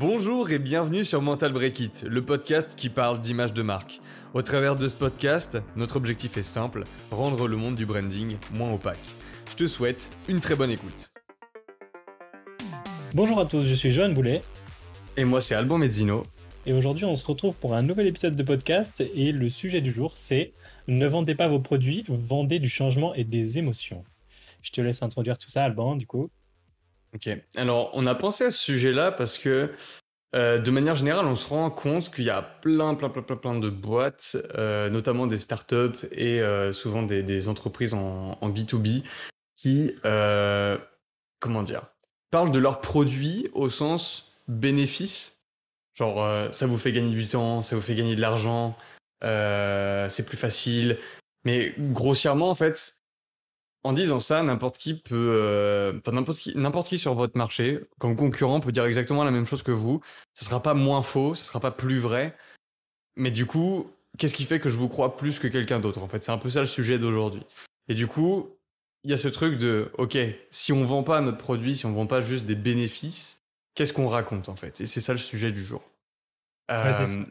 Bonjour et bienvenue sur Mental Break It, le podcast qui parle d'image de marque. Au travers de ce podcast, notre objectif est simple, rendre le monde du branding moins opaque. Je te souhaite une très bonne écoute. Bonjour à tous, je suis Johan Boulet. Et moi c'est Alban Mezzino. Et aujourd'hui on se retrouve pour un nouvel épisode de podcast et le sujet du jour c'est Ne vendez pas vos produits, vendez du changement et des émotions. Je te laisse introduire tout ça Alban du coup. Ok. Alors, on a pensé à ce sujet-là parce que, euh, de manière générale, on se rend compte qu'il y a plein, plein, plein, plein, plein de boîtes, euh, notamment des startups et euh, souvent des, entreprises en, en, B2B qui, comment dire, parlent de leurs produits au sens bénéfice. Genre, ça vous fait gagner du temps, ça vous fait gagner de l'argent, c'est plus facile. Mais grossièrement, en fait, en disant ça, n'importe qui peut, euh, n'importe qui, n'importe qui sur votre marché, comme concurrent, peut dire exactement la même chose que vous. Ce sera pas moins faux, ce sera pas plus vrai. Mais du coup, qu'est-ce qui fait que je vous crois plus que quelqu'un d'autre En fait, c'est un peu ça le sujet d'aujourd'hui. Et du coup, il y a ce truc de, ok, si on vend pas notre produit, si on vend pas juste des bénéfices, qu'est-ce qu'on raconte en fait? Et c'est ça le sujet du jour. Euh, ouais,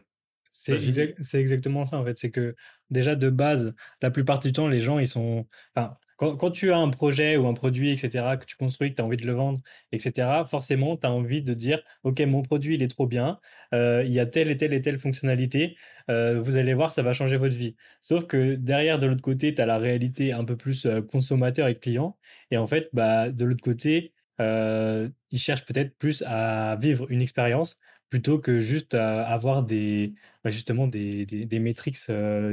c'est exact, exactement ça en fait. C'est que déjà de base, la plupart du temps, les gens ils sont. Enfin, quand, tu as un projet ou un produit, etc., que tu construis, que tu as envie de le vendre, etc., forcément, tu as envie de dire, OK, mon produit, il est trop bien, euh, il y a telle et telle et telle fonctionnalité, euh, vous allez voir, ça va changer votre vie. Sauf que derrière, de l'autre côté, tu as la réalité un peu plus euh, consommateur et client. Et en fait, bah, de l'autre côté, ils cherchent peut-être plus à vivre une expérience plutôt que juste à avoir des, bah, justement des, des, métriques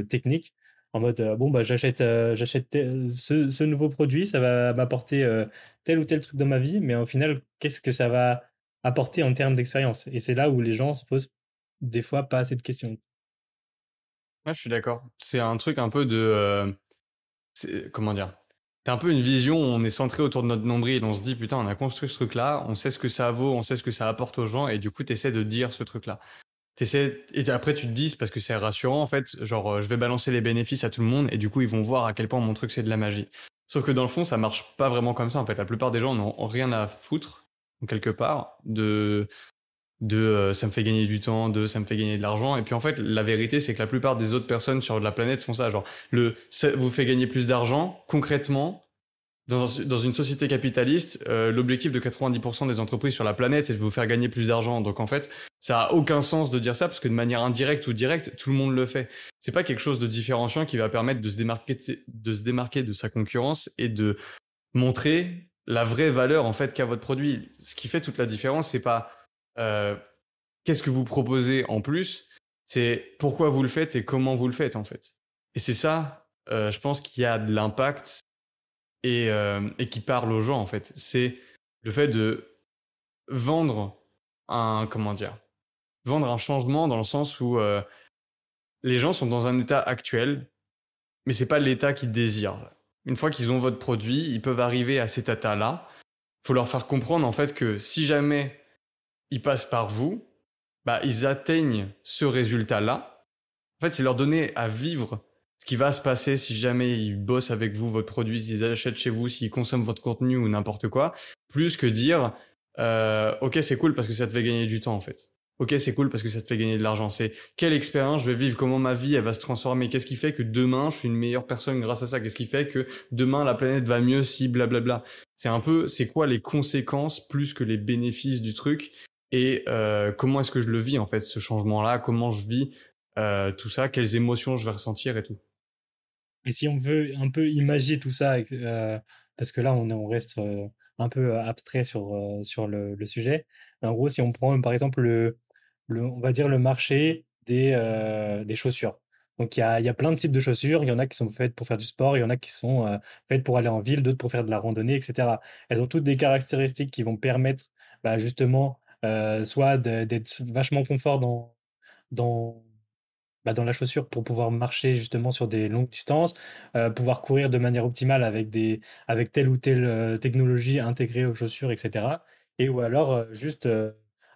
techniques en mode euh, bon bah j'achète euh, j'achète ce, nouveau produit, ça va m'apporter euh, tel ou tel truc dans ma vie, mais au final qu'est-ce que ça va apporter en termes d'expérience? Et c'est là où les gens se posent des fois pas assez de questions. Je suis d'accord. C'est un truc un peu de comment dire? C'est un peu une vision on est centré autour de notre nombril. On se dit, putain, on a construit ce truc-là, on sait ce que ça vaut, on sait ce que ça apporte aux gens, et du coup, tu essaies de dire ce truc-là et après tu te dis parce que c'est rassurant en fait genre euh, je vais balancer les bénéfices à tout le monde et du coup ils vont voir à quel point mon truc c'est de la magie. Sauf que dans le fond ça marche pas vraiment comme ça en fait. La plupart des gens n'ont rien à foutre quelque part de de euh, ça me fait gagner du temps de ça me fait gagner de l'argent. Et puis en fait la vérité c'est que la plupart des autres personnes sur la planète font ça. Genre le ça vous fait gagner plus d'argent concrètement dans, une société capitaliste, euh, l'objectif de 90% des entreprises sur la planète, c'est de vous faire gagner plus d'argent. Donc en fait, ça a aucun sens de dire ça parce que de manière indirecte ou directe, tout le monde le fait. C'est pas quelque chose de différenciant qui va permettre de se démarquer de se démarquer de sa concurrence et de montrer la vraie valeur en fait qu'a votre produit. Ce qui fait toute la différence, c'est pas euh, qu'est-ce que vous proposez en plus, c'est pourquoi vous le faites et comment vous le faites en fait. Et c'est ça, euh, je pense qu'il y a de l'impact et, euh, et qui parle aux gens en fait. C'est le fait de vendre un comment dire vendre un changement dans le sens où euh, les gens sont dans un état actuel, mais c'est pas l'état qu'ils désirent. Une fois qu'ils ont votre produit, ils peuvent arriver à cet état-là. Faut leur faire comprendre en fait que si jamais ils passent par vous, bah ils atteignent ce résultat-là. En fait, c'est leur donner à vivre ce qui va se passer si jamais ils bossent avec vous votre produit, s'ils achètent chez vous, s'ils consomment votre contenu ou n'importe quoi, plus que dire euh, ok c'est cool parce que ça te fait gagner du temps en fait. Ok c'est cool parce que ça te fait gagner de l'argent. C'est quelle expérience je vais vivre, comment ma vie elle va se transformer, qu'est-ce qui fait que demain je suis une meilleure personne grâce à ça, qu'est-ce qui fait que demain la planète va mieux si blablabla? C'est un peu c'est quoi les conséquences plus que les bénéfices du truc? Et euh, comment est-ce que je le vis en fait ce changement là, comment je vis euh, tout ça, quelles émotions je vais ressentir et tout. Et si on veut un peu imaginer tout ça, euh, parce que là, on, on reste euh, un peu abstrait sur, sur le, sujet. En gros, si on prend par exemple le, le on va dire le marché des, des chaussures. Donc il y a, y a plein de types de chaussures. Il y en a qui sont faites pour faire du sport, il y en a qui sont faites pour aller en ville, d'autres pour faire de la randonnée, etc. Elles ont toutes des caractéristiques qui vont permettre bah, justement soit d'être vachement confort dans, dans, bah, dans la chaussure pour pouvoir marcher justement sur des longues distances, euh, pouvoir courir de manière optimale avec, des, avec telle ou telle euh, technologie intégrée aux chaussures, etc. Et ou alors euh, juste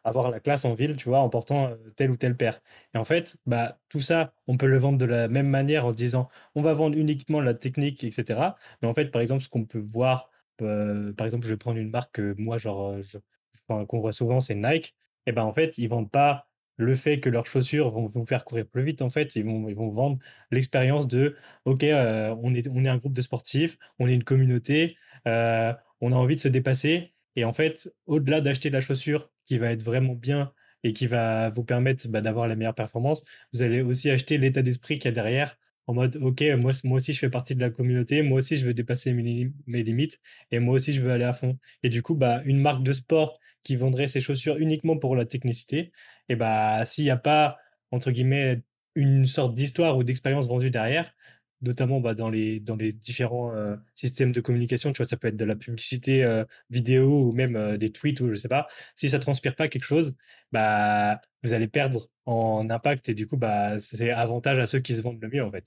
avoir la classe en ville, tu vois, en portant telle ou telle paire. Et en fait, bah, tout ça, on peut le vendre de la même manière en se disant, on va vendre uniquement la technique, etc. Mais en fait, par exemple, ce qu'on peut voir, par exemple, je vais prendre une marque que moi, genre, je, qu'on voit souvent, c'est Nike. et ben en fait, ils vendent pas le fait que leurs chaussures vont vous faire courir plus vite. En fait, ils vont, ils vont vendre l'expérience de OK, euh, on est, on est un groupe de sportifs, on est une communauté, euh, on a envie de se dépasser. Et en fait, au-delà d'acheter la chaussure qui va être vraiment bien et qui va vous permettre bah, d'avoir la meilleure performance, vous allez aussi acheter l'état d'esprit qu'il y a derrière en mode ok moi, aussi je fais partie de la communauté moi aussi je veux dépasser mes, mes, limites et moi aussi je veux aller à fond. Et du coup bah une marque de sport qui vendrait ses chaussures uniquement pour la technicité et bah s'il n'y a pas entre guillemets une sorte d'histoire ou d'expérience vendue derrière notamment bah, dans, les, différents euh, systèmes de communication, tu vois, ça peut être de la publicité euh, vidéo ou même euh, des tweets ou je sais pas. Si ça transpire pas quelque chose, bah, vous allez perdre en impact et du coup, bah, c'est avantage à ceux qui se vendent le mieux en fait.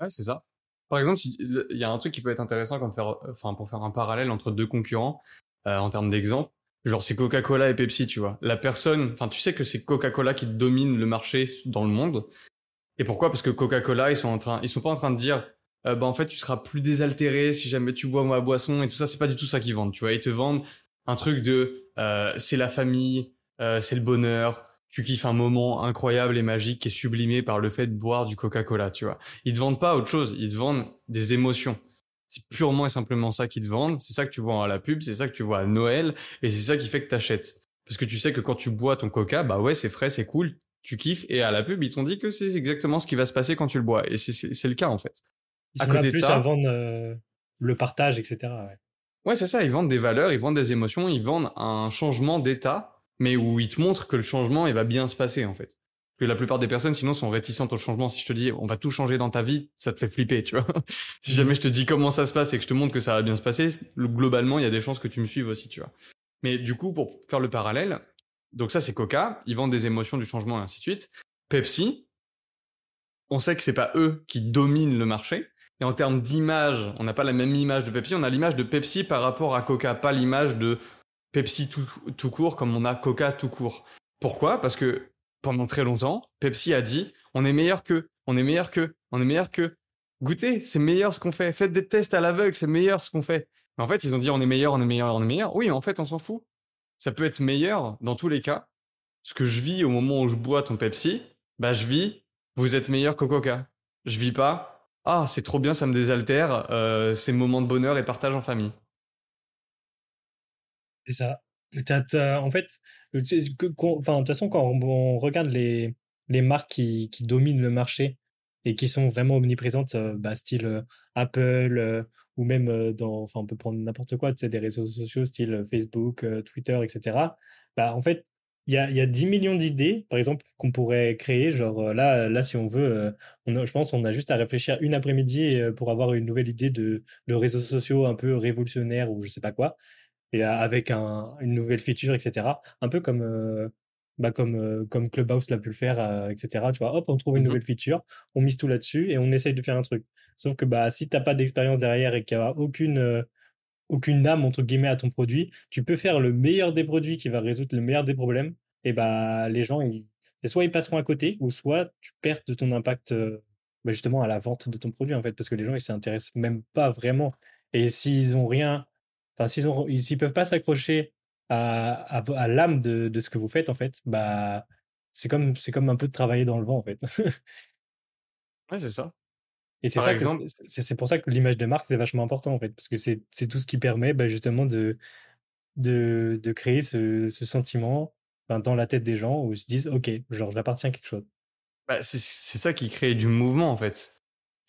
Ouais, c'est ça. Par exemple, il y a un truc qui peut être intéressant comme faire, enfin, pour faire un parallèle entre deux concurrents en termes d'exemple. Genre, c'est Coca-Cola et Pepsi, tu vois. La personne, enfin, tu sais que c'est Coca-Cola qui domine le marché dans le monde. Et pourquoi? Parce que Coca-Cola, ils sont en train, ils sont pas en train de dire, euh, bah en fait, tu seras plus désaltéré si jamais tu bois ma boisson et tout ça. C'est pas du tout ça qu'ils vendent. Tu vois, ils te vendent un truc de, euh, c'est la famille, euh, c'est le bonheur. Tu kiffes un moment incroyable et magique qui est sublimé par le fait de boire du Coca-Cola. Tu vois, ils te vendent pas autre chose. Ils te vendent des émotions. C'est purement et simplement ça qu'ils te vendent. C'est ça que tu vois à la pub. C'est ça que tu vois à Noël. Et c'est ça qui fait que t'achètes. Parce que tu sais que quand tu bois ton Coca, bah ouais, c'est frais, c'est cool tu kiffes et à la pub ils t'ont dit que c'est exactement ce qui va se passer quand tu le bois et c'est le cas en fait. Ils à sont côté plus de ça, à vendre euh, le partage etc. Ouais, ouais c'est ça, ils vendent des valeurs, ils vendent des émotions, ils vendent un changement d'état mais où ils te montrent que le changement il va bien se passer en fait. Que la plupart des personnes sinon sont réticentes au changement. Si je te dis on va tout changer dans ta vie, ça te fait flipper, tu vois. si jamais je te dis comment ça se passe et que je te montre que ça va bien se passer, globalement il y a des chances que tu me suives aussi, tu vois. Mais du coup pour faire le parallèle, donc ça, c'est Coca. Ils vendent des émotions, du changement et ainsi de suite. Pepsi, on sait que c'est pas eux qui dominent le marché. Et en termes d'image, on n'a pas la même image de Pepsi. On a l'image de Pepsi par rapport à Coca, pas l'image de Pepsi tout, court comme on a Coca tout court. Pourquoi? Parce que pendant très longtemps, Pepsi a dit on est meilleur que, on est meilleur que, on est meilleur que. Goûtez, c'est meilleur ce qu'on fait. Faites des tests à l'aveugle, c'est meilleur ce qu'on fait. Mais en fait, ils ont dit on est meilleur, on est meilleur, on est meilleur. Oui, mais en fait, on s'en fout ça peut être meilleur dans tous les cas. Ce que je vis au moment où je bois ton Pepsi, bah je vis, vous êtes meilleur que Coca. Je vis pas, ah c'est trop bien, ça me désaltère, euh, c'est moment de bonheur et partage en famille. C'est ça. en fait, de toute façon, quand on, regarde les, marques qui, dominent le marché et qui sont vraiment omniprésentes, euh, bah, style euh, Apple, ou même dans, enfin, on peut prendre n'importe quoi, tu sais, des réseaux sociaux style Facebook, Twitter, etc. Bah, en fait, il y a, y a 10 millions d'idées, par exemple, qu'on pourrait créer. Genre, là, là, si on veut, on je pense on a juste à réfléchir une après-midi pour avoir une nouvelle idée de, de réseaux sociaux un peu révolutionnaires ou je sais pas quoi, et avec un, une nouvelle feature, etc. Un peu comme, bah comme, comme Clubhouse l'a pu le faire, etc. Tu vois, hop, on trouve une mmh nouvelle feature, on mise tout là-dessus et on essaye de faire un truc. Sauf que bah, si tu n'as pas d'expérience derrière et qu'il n'y a aucune, euh, aucune âme, entre guillemets, à ton produit, tu peux faire le meilleur des produits qui va résoudre le meilleur des problèmes. Et bah, les gens, ils, soit ils passeront à côté, ou soit tu perds de ton impact euh, bah, justement à la vente de ton produit, en fait, parce que les gens, ils s'intéressent même pas vraiment. Et s'ils ont rien, enfin, s'ils ont, ils, peuvent pas s'accrocher à, à, l'âme de, de, ce que vous faites, en fait, bah, c'est comme, c'est comme un peu de travailler dans le vent, en fait. ouais, c'est ça. Et c'est ça exemple... c'est pour ça que l'image de marque, c'est vachement important, en fait, parce que c'est tout ce qui permet bah, justement de, de, de créer ce, ce sentiment dans la tête des gens où ils se disent, OK, genre, j'appartiens à quelque chose. Bah, c'est ça qui crée du mouvement, en fait.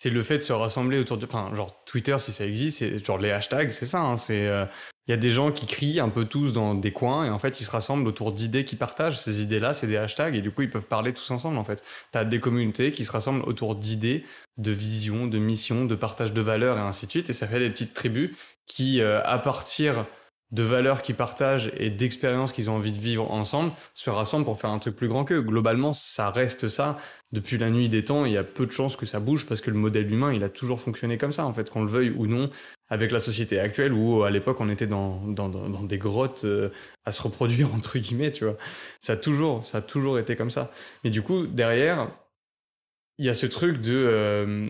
C'est le fait de se rassembler autour de. Enfin, genre, Twitter, si ça existe, c'est genre les hashtags, c'est ça. Hein, c'est. Euh, il y a des gens qui crient un peu tous dans des coins et en fait ils se rassemblent autour d'idées qu'ils partagent. Ces idées-là, c'est des hashtags et du coup ils peuvent parler tous ensemble en fait. Tu as des communautés qui se rassemblent autour d'idées, de visions, de missions, de partage de valeurs et ainsi de suite et ça fait des petites tribus qui, euh, à partir de valeurs qu'ils partagent et d'expériences qu'ils ont envie de vivre ensemble se rassemblent pour faire un truc plus grand qu'eux. Globalement, ça reste ça. Depuis la nuit des temps, il y a peu de chances que ça bouge parce que le modèle humain, il a toujours fonctionné comme ça, en fait, qu'on le veuille ou non, avec la société actuelle où à l'époque on était dans, dans, dans des grottes euh, à se reproduire, entre guillemets, tu vois. Ça a toujours, ça a toujours été comme ça. Mais du coup, derrière, il y a ce truc de... Euh,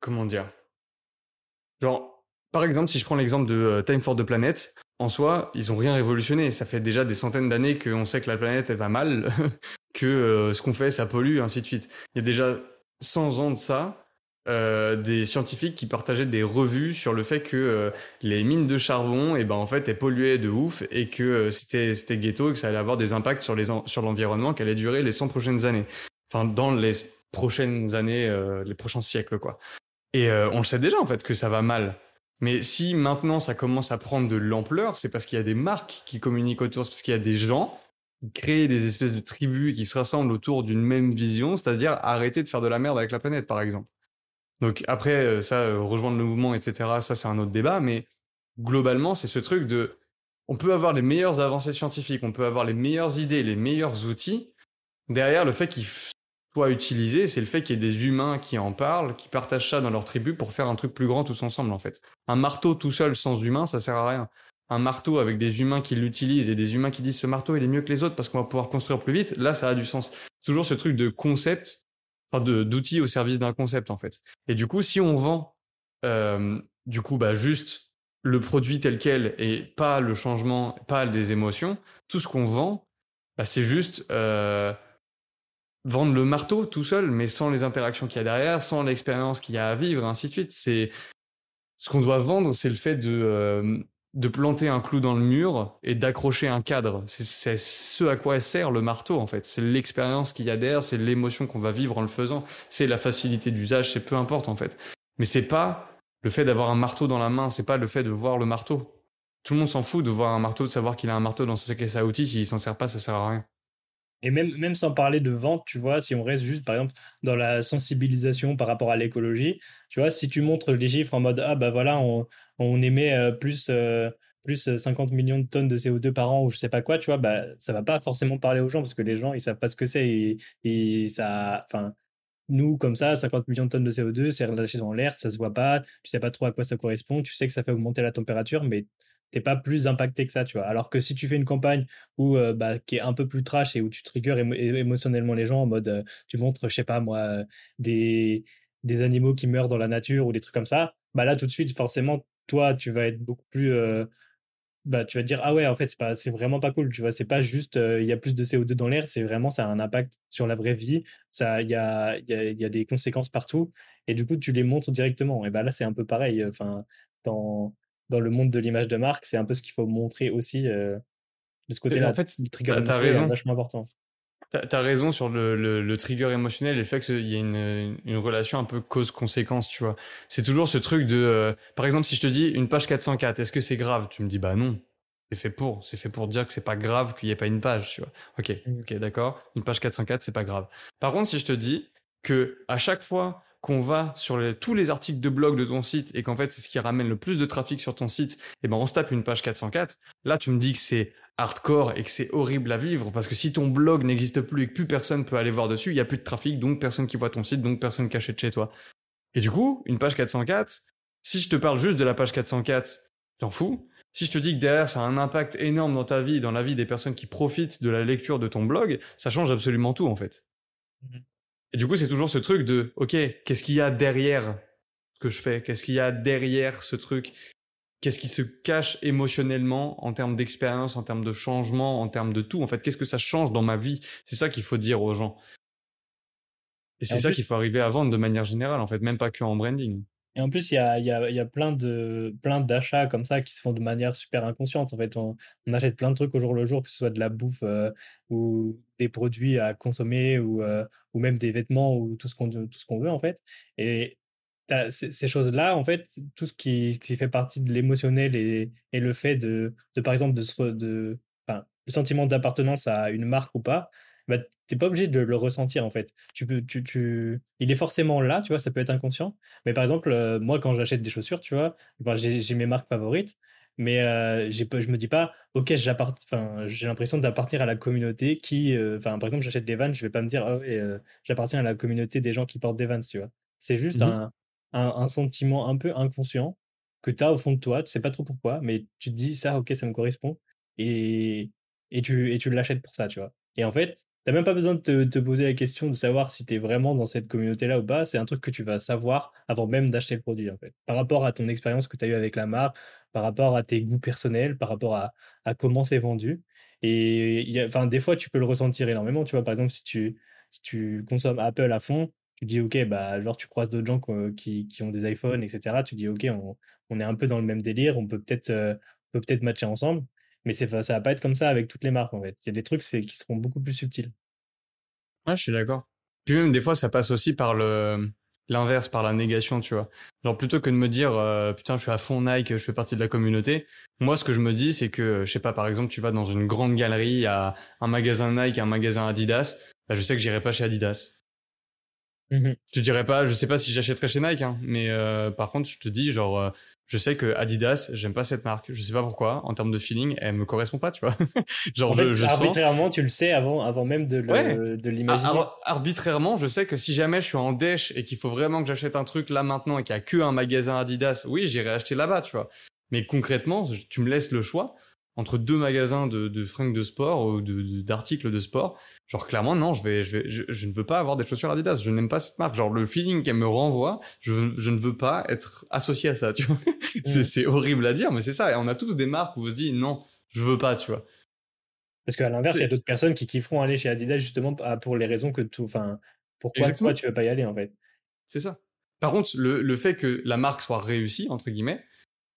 comment dire? Genre, par exemple, si je prends l'exemple de euh, Time for the Planet, en soi, ils ont rien révolutionné. Ça fait déjà des centaines d'années qu'on sait que la planète, va mal, que euh, ce qu'on fait, ça pollue, ainsi de suite. Il y a déjà 100 ans de ça, euh, des scientifiques qui partageaient des revues sur le fait que les mines de charbon, eh ben en fait, elles polluaient de ouf et que c'était c'était ghetto et que ça allait avoir des impacts sur les sur l'environnement qui allait durer les 100 prochaines années. Enfin, dans les prochaines années, les prochains siècles, quoi. Et on le sait déjà en fait que ça va mal. Mais si maintenant ça commence à prendre de l'ampleur, c'est parce qu'il y a des marques qui communiquent autour, c'est parce qu'il y a des gens qui créent des espèces de tribus qui se rassemblent autour d'une même vision, c'est-à-dire arrêter de faire de la merde avec la planète, par exemple. Donc après, euh, ça, euh, rejoindre le mouvement, etc., ça c'est un autre débat, mais globalement, c'est ce truc de... On peut avoir les meilleures avancées scientifiques, on peut avoir les meilleures idées, les meilleurs outils. Derrière, le fait qu'ils soient utilisés, c'est le fait qu'il y ait des humains qui en parlent, qui partagent ça dans leur tribu pour faire un truc plus grand tous ensemble, en fait. Un marteau tout seul sans humain, ça sert à rien. Un marteau avec des humains qui l'utilisent et des humains qui disent ce marteau il est mieux que les autres parce qu'on va pouvoir construire plus vite, là ça a du sens. Toujours ce truc de concept d'outils au service d'un concept en fait. Et du coup, si on vend euh, du coup bah juste le produit tel quel et pas le changement, pas des émotions, tout ce qu'on vend, bah, c'est juste euh, vendre le marteau tout seul, mais sans les interactions qu'il y a derrière, sans l'expérience qu'il y a à vivre, ainsi de suite. C'est ce qu'on doit vendre, c'est le fait de euh, de planter un clou dans le mur et d'accrocher un cadre. C'est ce à quoi sert le marteau en fait. C'est l'expérience qu'il y a derrière, c'est l'émotion qu'on va vivre en le faisant, c'est la facilité d'usage, c'est peu importe en fait. Mais c'est pas le fait d'avoir un marteau dans la main, c'est pas le fait de voir le marteau. Tout le monde s'en fout de voir un marteau, de savoir qu'il a un marteau dans sa caisse à outils, s'il s'en sert pas, ça sert à rien. Et même, même sans parler de vente, tu vois, si on reste juste, par exemple, dans la sensibilisation par rapport à l'écologie, tu vois, si tu montres les chiffres en mode, ah bah voilà, on, on émet euh, plus, euh, plus 50 millions de tonnes de CO2 par an ou je sais pas quoi, tu vois, bah ça va pas forcément parler aux gens parce que les gens, ils savent pas ce que c'est. Et ça, enfin, nous, comme ça, 50 millions de tonnes de CO2, c'est relâché dans l'air, ça se voit pas, tu sais pas trop à quoi ça correspond, tu sais que ça fait augmenter la température, mais t'es pas plus impacté que ça, tu vois. Alors que si tu fais une campagne où, euh, bah, qui est un peu plus trash et où tu triggers émotionnellement les gens en mode, euh, tu montres, je sais pas moi, euh, des, des animaux qui meurent dans la nature ou des trucs comme ça, bah là tout de suite, forcément, toi, tu vas être beaucoup plus bah, tu vas dire ah ouais en fait c'est pas c'est vraiment pas cool tu vois c'est pas juste il y a plus de CO2 dans l'air c'est vraiment ça a un impact sur la vraie vie ça il y a y a, y a des conséquences partout et du coup tu les montres directement et bah là c'est un peu pareil enfin dans dans le monde de l'image de marque, c'est un peu ce qu'il faut montrer aussi de ce côté-là. En fait, tu as raison. vachement important. Tu as raison sur le, le, trigger émotionnel et le fait qu'il y a une, une, relation un peu cause-conséquence, tu vois. C'est toujours ce truc de... Euh, par exemple, si je te dis une page 404, est-ce que c'est grave? Tu me dis, bah non. C'est fait pour. C'est fait pour dire que c'est pas grave qu'il n'y ait pas une page, tu vois. Ok, mmh. ok, d'accord. Une page 404, c'est pas grave. Par contre, si je te dis que à chaque fois qu'on va sur tous les articles de blog de ton site et qu'en fait c'est ce qui ramène le plus de trafic sur ton site, et eh ben on se tape une page 404. Là, tu me dis que c'est hardcore et que c'est horrible à vivre parce que si ton blog n'existe plus et que plus personne peut aller voir dessus, il y a plus de trafic, donc personne qui voit ton site, donc personne qui achète chez toi. Et du coup, une page 404, si je te parle juste de la page 404, t'en fous. Si je te dis que derrière ça a un impact énorme dans ta vie, dans la vie des personnes qui profitent de la lecture de ton blog, ça change absolument tout en fait. Et du coup, c'est toujours ce truc de, OK, qu'est-ce qu'il y a derrière ce que je fais? Qu'est-ce qu'il y a derrière ce truc? Qu'est-ce qui se cache émotionnellement en termes d'expérience, en termes de changement, en termes de tout? En fait, qu'est-ce que ça change dans ma vie? C'est ça qu'il faut dire aux gens. Et c'est ça qu'il faut arriver à vendre de manière générale, en fait, même pas que en branding. Et en plus, il y a, y, a, y a, plein de plein d'achats comme ça qui se font de manière super inconsciente. En fait, on, achète plein de trucs au jour le jour, que ce soit de la bouffe euh, ou des produits à consommer ou, euh, ou même des vêtements ou tout ce qu'on tout ce qu'on veut en fait. Et ces choses-là, en fait, tout ce qui, qui fait partie de l'émotionnel et, et, le fait de, de, par exemple, de, de enfin, le sentiment d'appartenance à une marque ou pas, bah, tu n'es pas obligé de le ressentir en fait. Tu peux, tu, tu... Il est forcément là, tu vois, ça peut être inconscient. Mais par exemple, euh, moi, quand j'achète des chaussures, tu vois, j'ai mes marques favorites, mais euh, je me dis pas, ok, j'ai l'impression d'appartenir à la communauté qui, euh, par exemple, j'achète des Vans, je vais pas me dire, oh, j'appartiens à la communauté des gens qui portent des Vans, tu vois. C'est juste mmh un, un, un, sentiment un peu inconscient que tu as au fond de toi, tu sais pas trop pourquoi, mais tu te dis, ça, ok, ça me correspond, et, et tu, et tu l'achètes pour ça, tu vois. Et en fait, T'as même pas besoin de te, poser la question de savoir si tu es vraiment dans cette communauté-là ou pas. C'est un truc que tu vas savoir avant même d'acheter le produit, en fait. Par rapport à ton expérience que tu as eue avec la marque, par rapport à tes goûts personnels, par rapport à, à comment c'est vendu. Et des fois, tu peux le ressentir énormément. Tu vois, par exemple, si tu, si tu consommes Apple à fond, tu dis, OK, bah, genre, tu croises d'autres gens qui, qui ont des iPhones, etc. Tu dis, OK, on, on est un peu dans le même délire, on peut peut-être euh, peut peut-être matcher ensemble. Mais ça va pas être comme ça avec toutes les marques, en fait. Il y a des trucs qui seront beaucoup plus subtils. Ouais, je suis d'accord. Puis même, des fois, ça passe aussi par le l'inverse, par la négation, tu vois. Genre, plutôt que de me dire, euh, putain, je suis à fond Nike, je fais partie de la communauté, moi, ce que je me dis, c'est que, je sais pas, par exemple, tu vas dans une grande galerie, à un magasin Nike, un magasin Adidas, bah, je sais que j'irai pas chez Adidas. Mmh je te dirais pas, je sais pas si j'achèterais chez Nike, hein, mais euh, par contre, je te dis, genre, euh, je sais que Adidas, j'aime pas cette marque. Je sais pas pourquoi. En termes de feeling, elle me correspond pas, tu vois. genre, en fait, je, arbitrairement, tu le sais avant, avant même de, de l'imaginer. arbitrairement, je sais que si jamais je suis en dèche et qu'il faut vraiment que j'achète un truc là maintenant et qu'il y a que un magasin Adidas, oui, j'irai acheter là-bas, tu vois. Mais concrètement, tu me laisses le choix entre deux magasins de, de fringues de sport ou d'articles de, sport. Genre clairement non, je vais, je vais, je, ne veux pas avoir des chaussures Adidas. Je n'aime pas cette marque. Genre le feeling qu'elle me renvoie, je, je ne veux pas être associé à ça. Tu vois, c'est horrible à dire, mais c'est ça. Et on a tous des marques où on se dit non, je veux pas. Tu vois. Parce qu'à l'inverse, il y a d'autres personnes qui kifferont aller chez Adidas justement pour les raisons que tout, enfin, pourquoi toi tu veux pas y aller en fait. C'est ça. Par contre, le, le fait que la marque soit réussie entre guillemets,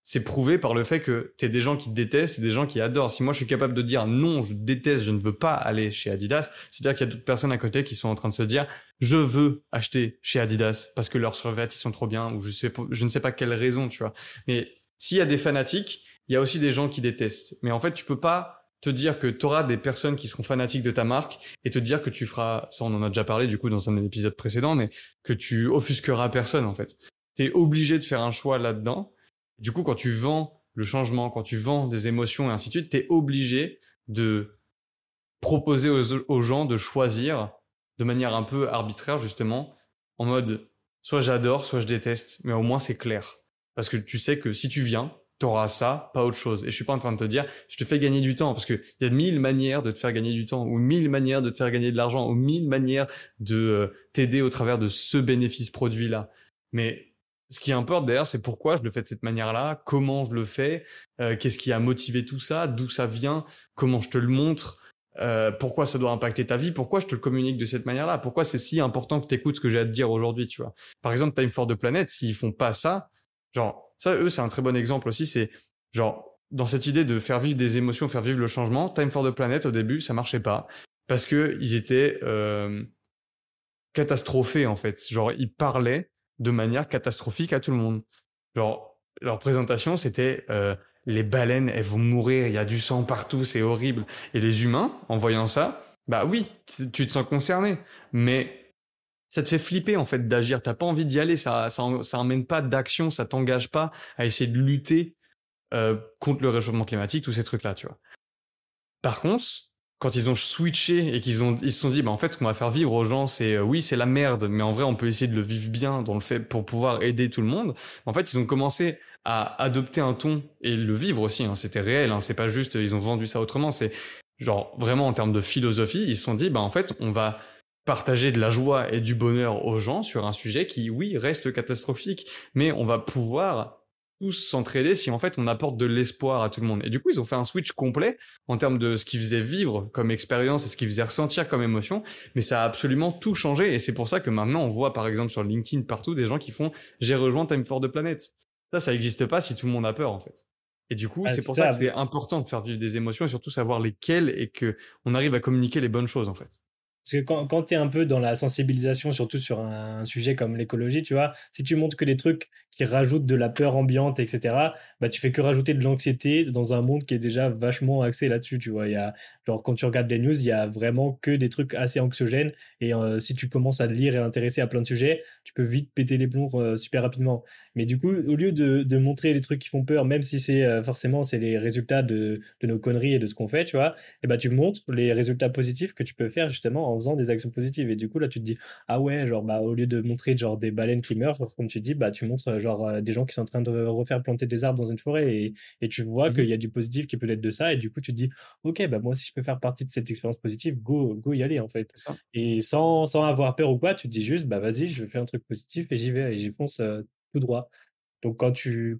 c'est prouvé par le fait que t'es des gens qui détestent et des gens qui adorent. Si moi je suis capable de dire non, je déteste, je ne veux pas aller chez Adidas, c'est-à-dire qu'il y a d'autres personnes à côté qui sont en train de se dire je veux acheter chez Adidas parce que leurs survêtements ils sont trop bien ou je ne sais pas quelle raison, tu vois. Mais s'il y a des fanatiques, il y a aussi des gens qui détestent. Mais en fait, tu peux pas te dire que tu auras des personnes qui seront fanatiques de ta marque et te dire que tu feras, ça on en a déjà parlé du coup dans un épisode précédent, mais que tu offusqueras personne en fait. Tu es obligé de faire un choix là-dedans du coup, quand tu vends le changement, quand tu vends des émotions et ainsi de suite, tu es obligé de proposer aux, gens de choisir de manière un peu arbitraire, justement, en mode soit j'adore, soit je déteste, mais au moins c'est clair. Parce que tu sais que si tu viens, t'auras ça, pas autre chose. Et je suis pas en train de te dire, je te fais gagner du temps, parce qu'il y a mille manières de te faire gagner du temps, ou mille manières de te faire gagner de l'argent, ou mille manières de euh, t'aider au travers de ce bénéfice produit-là. Mais ce qui importe d'ailleurs, c'est pourquoi je le fais de cette manière-là, comment je le fais, euh, qu'est-ce qui a motivé tout ça, d'où ça vient, comment je te le montre, euh, pourquoi ça doit impacter ta vie, pourquoi je te le communique de cette manière-là, pourquoi c'est si important que tu écoutes ce que j'ai à te dire aujourd'hui, tu vois. Par exemple, Time for the Planet, s'ils font pas ça, genre, ça, eux, c'est un très bon exemple aussi, c'est genre, dans cette idée de faire vivre des émotions, faire vivre le changement, Time for the Planet, au début, ça marchait pas, parce que ils étaient euh, catastrophés, en fait. Genre, ils parlaient de manière catastrophique à tout le monde. Genre, leur présentation, c'était euh, les baleines, elles vont mourir, il y a du sang partout, c'est horrible. Et les humains, en voyant ça, bah oui, tu te sens concerné, mais ça te fait flipper en fait d'agir. T'as pas envie d'y aller, ça, ça, ça emmène pas d'action, ça t'engage pas à essayer de lutter euh, contre le réchauffement climatique, tous ces trucs-là, tu vois. Par contre, quand ils ont switché et qu'ils ont ils se sont dit bah en fait ce qu'on va faire vivre aux gens c'est euh, oui c'est la merde mais en vrai on peut essayer de le vivre bien dans le fait pour pouvoir aider tout le monde. En fait ils ont commencé à adopter un ton et le vivre aussi hein, c'était réel hein, c'est pas juste ils ont vendu ça autrement. C'est genre vraiment en termes de philosophie ils se sont dit bah en fait on va partager de la joie et du bonheur aux gens sur un sujet qui oui reste catastrophique mais on va pouvoir tous s'entraider si en fait on apporte de l'espoir à tout le monde. Et du coup, ils ont fait un switch complet en termes de ce qu'ils faisaient vivre comme expérience et ce qu'ils faisaient ressentir comme émotion, mais ça a absolument tout changé et c'est pour ça que maintenant on voit par exemple sur LinkedIn partout des gens qui font j'ai rejoint Time for the Planet. Ça, ça n'existe pas si tout le monde a peur en fait. Et du coup, ah, c'est pour ça, que c'est important de faire vivre des émotions et surtout savoir lesquelles et que on arrive à communiquer les bonnes choses en fait. Parce que quand, quand tu es un peu dans la sensibilisation, surtout sur un, sujet comme l'écologie, tu vois, si tu montres que des trucs qui rajoutent de la peur ambiante, etc., bah, tu fais que rajouter de l'anxiété dans un monde qui est déjà vachement axé là-dessus, tu vois. Il y a, genre, quand tu regardes les news, il y a vraiment que des trucs assez anxiogènes. Et euh, si tu commences à lire et à intéresser à plein de sujets, tu peux vite péter les plombs euh, super rapidement. Mais du coup, au lieu de, de montrer les trucs qui font peur, même si c'est euh, forcément c'est les résultats de, de, nos conneries et de ce qu'on fait, tu vois, et bah, tu montres les résultats positifs que tu peux faire justement en faisant des actions positives. Et du coup, là, tu te dis, ah ouais, genre, bah, au lieu de montrer genre des baleines qui meurent, comme tu dis, bah, tu montres genre euh, des gens qui sont en train de refaire planter des arbres dans une forêt et, et tu vois Mmh qu'il y a du positif qui peut être de ça et du coup tu te dis ok bah moi aussi je peux faire partie de cette expérience positive go go y aller en fait ça. et sans, sans avoir peur ou quoi tu te dis juste bah vas-y je fais un truc positif et j'y vais et j'y fonce euh, tout droit donc quand tu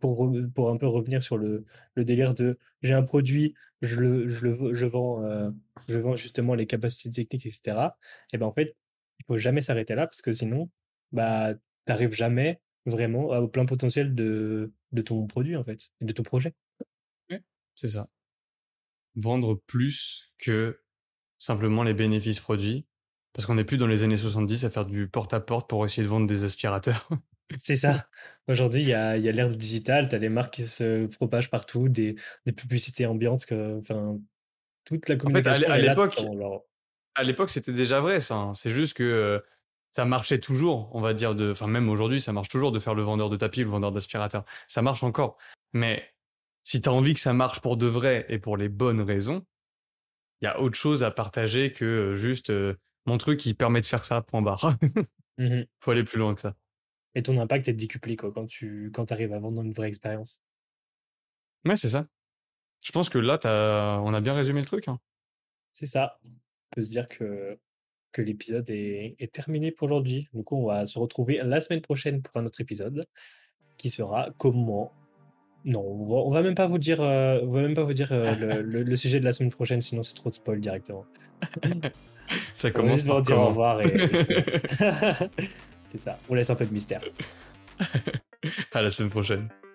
pour pour un peu revenir sur le, le délire de j'ai un produit je le je le je vends euh, je vends justement les capacités techniques etc et ben en fait il faut jamais s'arrêter là parce que sinon bah t'arrives jamais vraiment au plein potentiel de de ton produit en fait et de ton projet Ouais, c'est ça. Vendre plus que simplement les bénéfices produits. Parce qu'on n'est plus dans les années 70 à faire du porte-à-porte pour essayer de vendre des aspirateurs. C'est ça. Aujourd'hui, il y a, il y a l'ère du digital, tu as les marques qui se propagent partout, des, des publicités ambiantes, que, enfin, toute la En fait, à communication l'époque, leur- à l'époque, c'était déjà vrai, ça. hein. C'est juste que euh, ça marchait toujours, on va dire, de. Enfin, même aujourd'hui, ça marche toujours de faire le vendeur de tapis, le vendeur d'aspirateur. Ça marche encore. Mais si tu as envie que ça marche pour de vrai et pour les bonnes raisons, il y a autre chose à partager que euh, juste euh, mon truc qui permet de faire ça, point barre. Mhm. Faut aller plus loin que ça. Et ton impact est décuplé quoi, quand tu quand arrives à vendre une vraie expérience. Ouais, c'est ça. Je pense que là, t'as... on a bien résumé le truc. hein. C'est ça. On peut se dire que, que l'épisode est, est terminé pour aujourd'hui. Du coup, on va se retrouver la semaine prochaine pour un autre épisode qui sera comment? Non, on va, on va même pas vous dire, euh, on va même pas vous dire euh, le, le- le sujet de la semaine prochaine, sinon c'est trop de spoil directement. Ça On va commence par dire au revoir et, c'est ça. On laisse un peu de mystère. À la semaine prochaine.